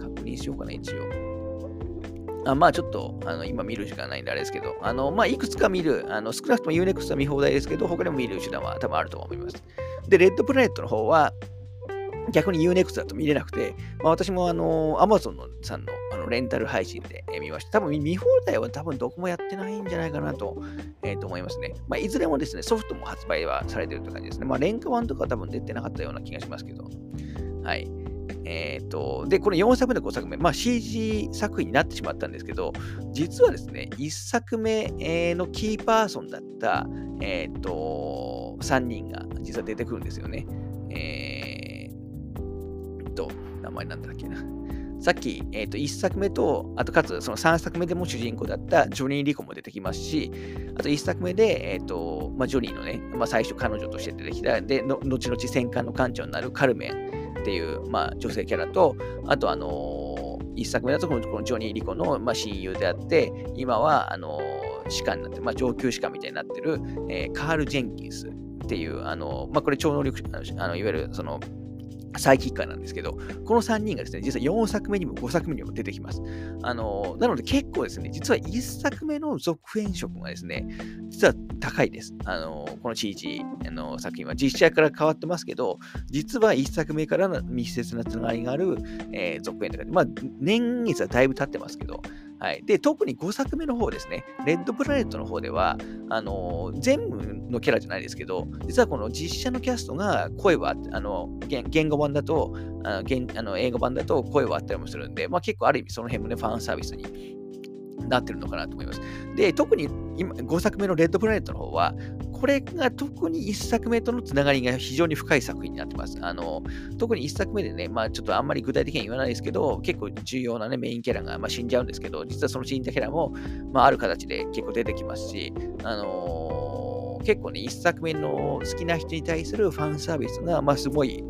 確認しようかな、一応。あまあちょっとあの今見る時間ないんであれですけど、あのまあいくつか見る、あの少なくとも Unext は見放題ですけど、他でも見る手段は多分あると思います。で、レッドプラネットの方は、逆に Unext だと見れなくて、まあ、私もあの Amazon のさんのあのレンタル配信で、見ました。多分見放題は多分どこもやってないんじゃないかなと,、えー、と思いますね。まあ、いずれもですね、ソフトも発売はされてるって感じですね。まあ、廉価版とかは多分出てなかったような気がしますけど。はい。えーと、で、この4作目と5作目、まあ、CG 作品になってしまったんですけど、実はですね、1作目のキーパーソンだった、えーと、3人が実は出てくるんですよね。えーと、名前なんだっけな。さっき、えー、と1作目と、あとかつその3作目でも主人公だったジョニー・リコも出てきますし、あと1作目で、えーとまあ、ジョニーのね、まあ、最初彼女として出てきた、で、の後々戦艦の艦長になるカルメンっていう、まあ、女性キャラと、あと、あのー、一作目だとこのこのジョニー・リコの、まあ、親友であって、今は、あのー、士官になって、まあ、上級士官みたいになってる、えー、カール・ジェンキンスっていう、あのまあ、これ超能力、あのいわゆるそのサイキッカーなんですけど、この3人がですね、実は4作目にも5作目にも出てきます。あのなので結構ですね、実は1作目の続編色がですね、実は高いです。あのこの CG あの作品は実写から変わってますけど、実は1作目からの密接なつながりがある、えー、続編とか、まあ、年月はだいぶ経ってますけど、はい。で、特に5作目の方ですね、レッドプラネットの方では、あのー、全部のキャラじゃないですけど、実はこの実写のキャストが声は、あの、言語版だと、あの言あの英語版だと声はあったりもするんで、まあ結構ある意味その辺もね、ファンサービスになってるのかなと思います。で、特に今5作目のレッドプラネットの方は、これが特に1作目とのつながりが非常に深い作品になってます。あの特に1作目でね、まあちょっとあんまり具体的には言わないですけど、結構重要なね、メインキャラが、まあ、死んじゃうんですけど、実はその死んだキャラも、まあ、ある形で結構出てきますし、あのー、結構ね、1作目の好きな人に対するファンサービスが、まあ、すごい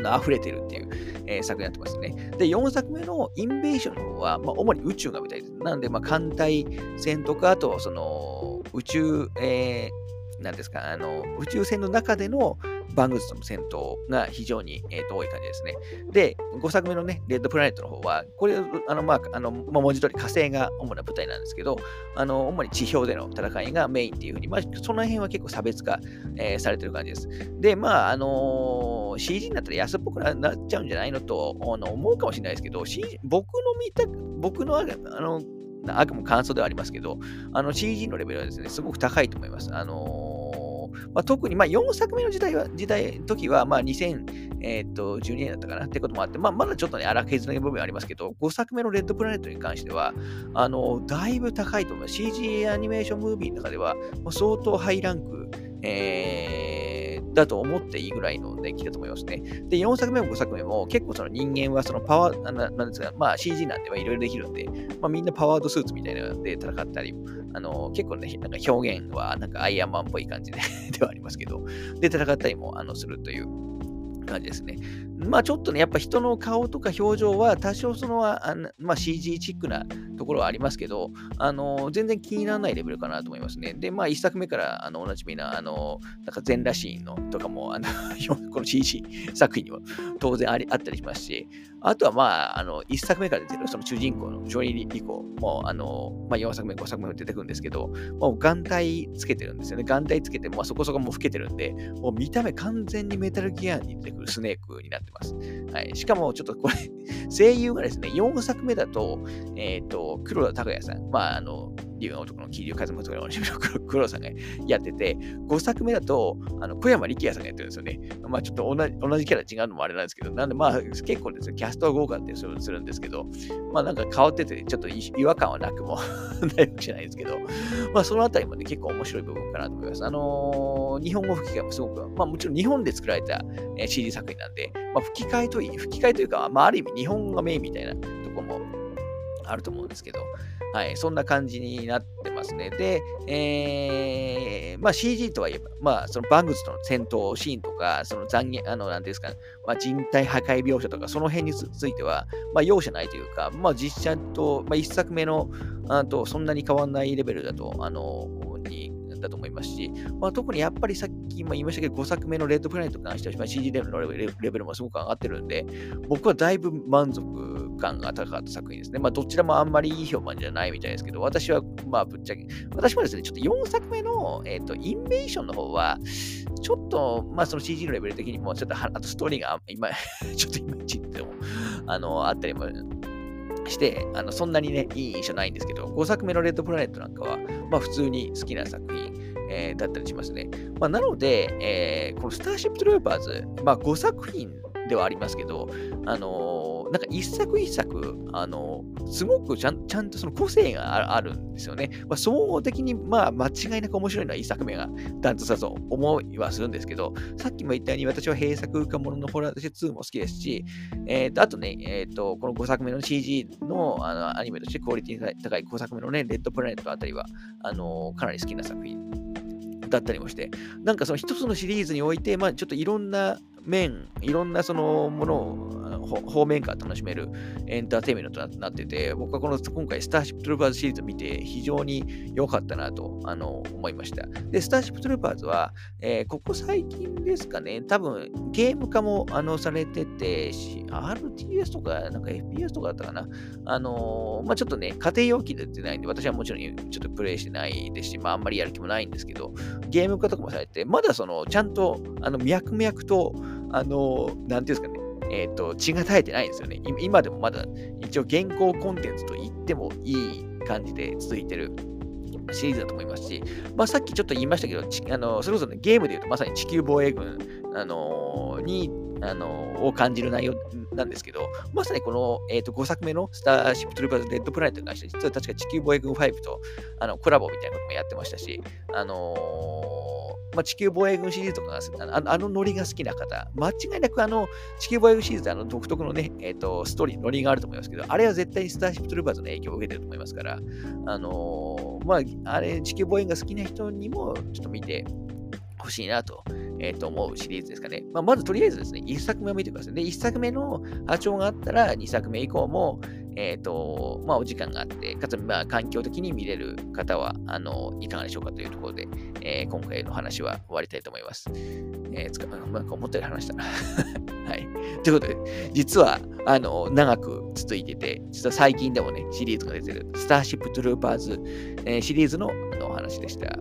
溢れてるっていう、えー、作になってますね。で、4作目のインベーションの方は、まあ、主に宇宙が舞台です。なので、まあ、艦隊戦とか、あと、その、宇宙、えーなんですか、あの、宇宙船の中でのバングズとの戦闘が非常に、えー、と多い感じですね。で、5作目のね、レッドプラネットの方は、これ、あの、まあ、あの、まあ、文字通り火星が主な舞台なんですけど、あの、主に地表での戦いがメインっていうふうに、まあ、その辺は結構差別化、えー、されてる感じです。で、まあ、あのー、CG になったら安っぽくなっちゃうんじゃないのとあの思うかもしれないですけど、CG、僕の見た、僕の、あの、あくま感想ではありますけど、あの CG のレベルはですね、すごく高いと思います。あのー、まあ、特に、まあ、4作目の時代は、時代、時は、まあ、2012年だったかなってこともあって、まあ、まだちょっとね、荒削りの部分はありますけど、5作目のレッドプラネットに関しては、あの、だいぶ高いと思います。CG アニメーションムービーの中では、相当ハイランク、えーだと思っていいぐらいの年季だと思いますね。で、4作目も5作目も結構その人間はそのパワー、ななんですか、まあ CG なんではいろいろできるんで、まあみんなパワードスーツみたいなので戦ったり、あの結構ね、なんか表現はなんかアイアンマンっぽい感じで *laughs* ではありますけど、で戦ったりもあのするという感じですね。まあちょっとね、やっぱ人の顔とか表情は多少その、あまあ、CG チックなところはありますけど、あの全然気にならないレベルかなと思いますね。で、まあ一作目からあのおなじみな、あのなんか全裸シーンのとかも、あの *laughs* この CG 作品にも当然ありあったりしますし、あとはまあ、あの一作目から出てるその主人公のジョニー・リコも、あのまあ、4作目、5作目も出てくるんですけど、もう眼帯つけてるんですよね。眼帯つけて、まあ、そこそこもう老けてるんで、もう見た目完全にメタルギアに出てくるスネークになってます。はい。しかも、ちょっとこれ *laughs* 声優がですね、4作目だと、えっ、ー、と、黒田拓也さん、まあ、あの、竜の男の桐生和正とかの黒さんがやってて、5作目だと、あの小山力也さんがやってるんですよね。まあちょっと同じ同じキャラ違うのもあれなんですけど、なんでまあ結構ですね、キャストは豪華ってするんですけど、まあなんか変わってて、ちょっと違和感はなくも *laughs* ないわけじゃないですけど、まあそのあたりもね、結構面白い部分かなと思います。あのー、日本語吹き替えもすごく、まあもちろん日本で作られた、CD 作品なんで、まあ吹き替えといい、吹き替えというか、まあある意味日本がメインみたいなとこもあると思うんですけど、はい、そんな感じになってますね。で、えー、まあ CG とはいえば、まあそのバングズとの戦闘シーンとか、その残虐、あの、なんですか、まあ、人体破壊描写とか、その辺については、まあ容赦ないというか、まあ実写と、まあ一作目の、あとそんなに変わんないレベルだと、あの、だと思いますし、まあ、特にやっぱりさっきも言いましたけど、5作目のレッドプラネットに関しては、CG レベルのレベルもすごく上がってるんで、僕はだいぶ満足感が高かった作品ですね。まあ、どちらもあんまりいい評判じゃないみたいですけど、私は、まあ、ぶっちゃけ、私もですね、ちょっと4作目の、えっ、ー、と、インベーションの方は、ちょっと、まあ、その CG のレベル的にも、ちょっと、あとストーリーが今、*laughs* ちょっといまいちっても、あの、あったりもして、あのそんなにね、いい印象ないんですけど、5作目のレッドプラネットなんかは、まあ普通に好きな作品、えー、だったりしますね。まあ、なので、えー、このスターシップトルーパーズ、まあ5作品ではありますけど、あのー、なんか一作一作、あの、すごくちゃんちゃんとその個性があるんですよね。まあ、総合的に、まあ、間違いなく面白いのは一作目がダントツだと思いはするんですけど、さっきも言ったように私は閉作かもののホラーとして2も好きですし、えー、とあとね、えーと、この5作目の CG のあのアニメとしてクオリティが高い5作目のね、レッドプラネットあたりは、あの、かなり好きな作品だったりもして、なんかその一つのシリーズにおいて、まあ、ちょっといろんな面、いろんなそのものを方面から楽しめるエンターテイメントとなってて、僕はこの今回スターシップトルーパーズシリーズを見て非常に良かったなとあの思いました。で、スターシップトルーパーズは、えー、ここ最近ですかね、多分ゲーム化もあのされてて、RTS とかなんか FPS とかだったかな。あのー、まあ、ちょっとね、家庭用機で出てないんで、私はもちろんちょっとプレイしてないですし、まあ、あんまりやる気もないんですけど、ゲーム化とかもされて、まだその、ちゃんと、あの、脈々と、あの、なんていうんですかね、えっ、ー、と、血が絶えてないんですよね。今でもまだ、一応現行コンテンツと言ってもいい感じで続いてるシリーズだと思いますし、まあ、さっきちょっと言いましたけど、あのそれこそ、ね、ゲームで言うとまさに地球防衛軍、あのにあのを感じる内容なんですけど、まさにこの、えーと、5作目のスターシップトルーパーズ・レッドプラネットに関して、実は確か地球防衛軍5とあのコラボみたいなこともやってましたし、あのー、まあ、地球防衛軍シリーズとかあの、あのノリが好きな方、間違いなくあの地球防衛軍シリーズあの独特のね、えーと、ストーリー、ノリがあると思いますけど、あれは絶対にスターシップトルーパーズの影響を受けてると思いますから、あのー、まあ、あれ、地球防衛軍が好きな人にもちょっと見てほしいなとえー、と思うシリーズですかね。まあ、まずとりあえずですね、1作目を見てください。で、1作目の波長があったら、2作目以降も、えっ、ー、と、まあ、お時間があって、かつ、まあ、環境的に見れる方は、あの、いかがでしょうかというところで、えー、今回の話は終わりたいと思います。えー、つか、なんか思ったより話したな。*laughs* はい。ということで、実は、あの、長く続いてて、実は最近でもね、シリーズが出てる、スターシップトゥルーパーズ、えー、シリーズのお話でした。